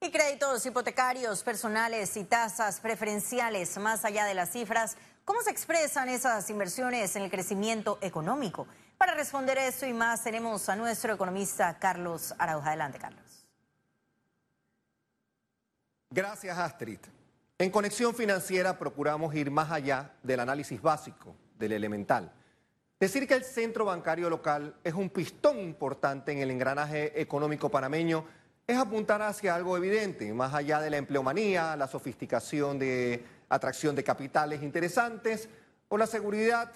Y créditos hipotecarios, personales y tasas preferenciales, más allá de las cifras, ¿cómo se expresan esas inversiones en el crecimiento económico? Para responder esto y más, tenemos a nuestro economista Carlos Arauja. Adelante, Carlos. Gracias, Astrid. En Conexión Financiera procuramos ir más allá del análisis básico, del elemental. Decir que el centro bancario local es un pistón importante en el engranaje económico panameño es apuntar hacia algo evidente, más allá de la empleomanía, la sofisticación de atracción de capitales interesantes o la seguridad,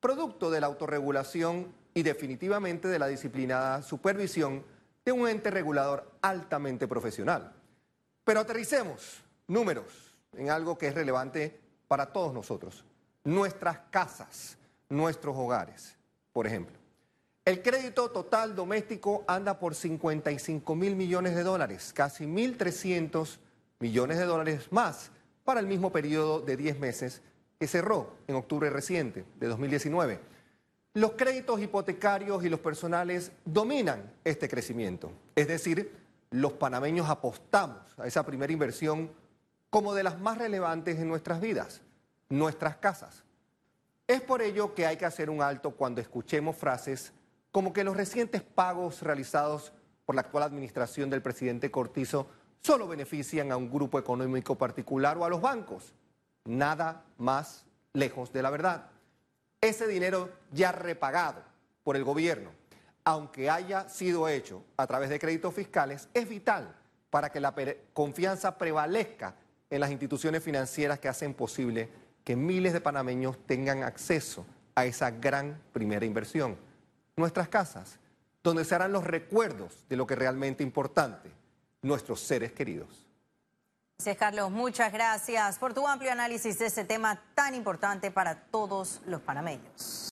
producto de la autorregulación y definitivamente de la disciplinada supervisión de un ente regulador altamente profesional. Pero aterricemos números en algo que es relevante para todos nosotros, nuestras casas nuestros hogares, por ejemplo. El crédito total doméstico anda por 55 mil millones de dólares, casi 1.300 millones de dólares más para el mismo periodo de 10 meses que cerró en octubre reciente de 2019. Los créditos hipotecarios y los personales dominan este crecimiento, es decir, los panameños apostamos a esa primera inversión como de las más relevantes en nuestras vidas, nuestras casas. Es por ello que hay que hacer un alto cuando escuchemos frases como que los recientes pagos realizados por la actual administración del presidente Cortizo solo benefician a un grupo económico particular o a los bancos. Nada más lejos de la verdad. Ese dinero ya repagado por el gobierno, aunque haya sido hecho a través de créditos fiscales, es vital para que la confianza prevalezca en las instituciones financieras que hacen posible que miles de panameños tengan acceso a esa gran primera inversión. Nuestras casas, donde se harán los recuerdos de lo que realmente importante, nuestros seres queridos. Gracias, Carlos. Muchas gracias por tu amplio análisis de ese tema tan importante para todos los panameños.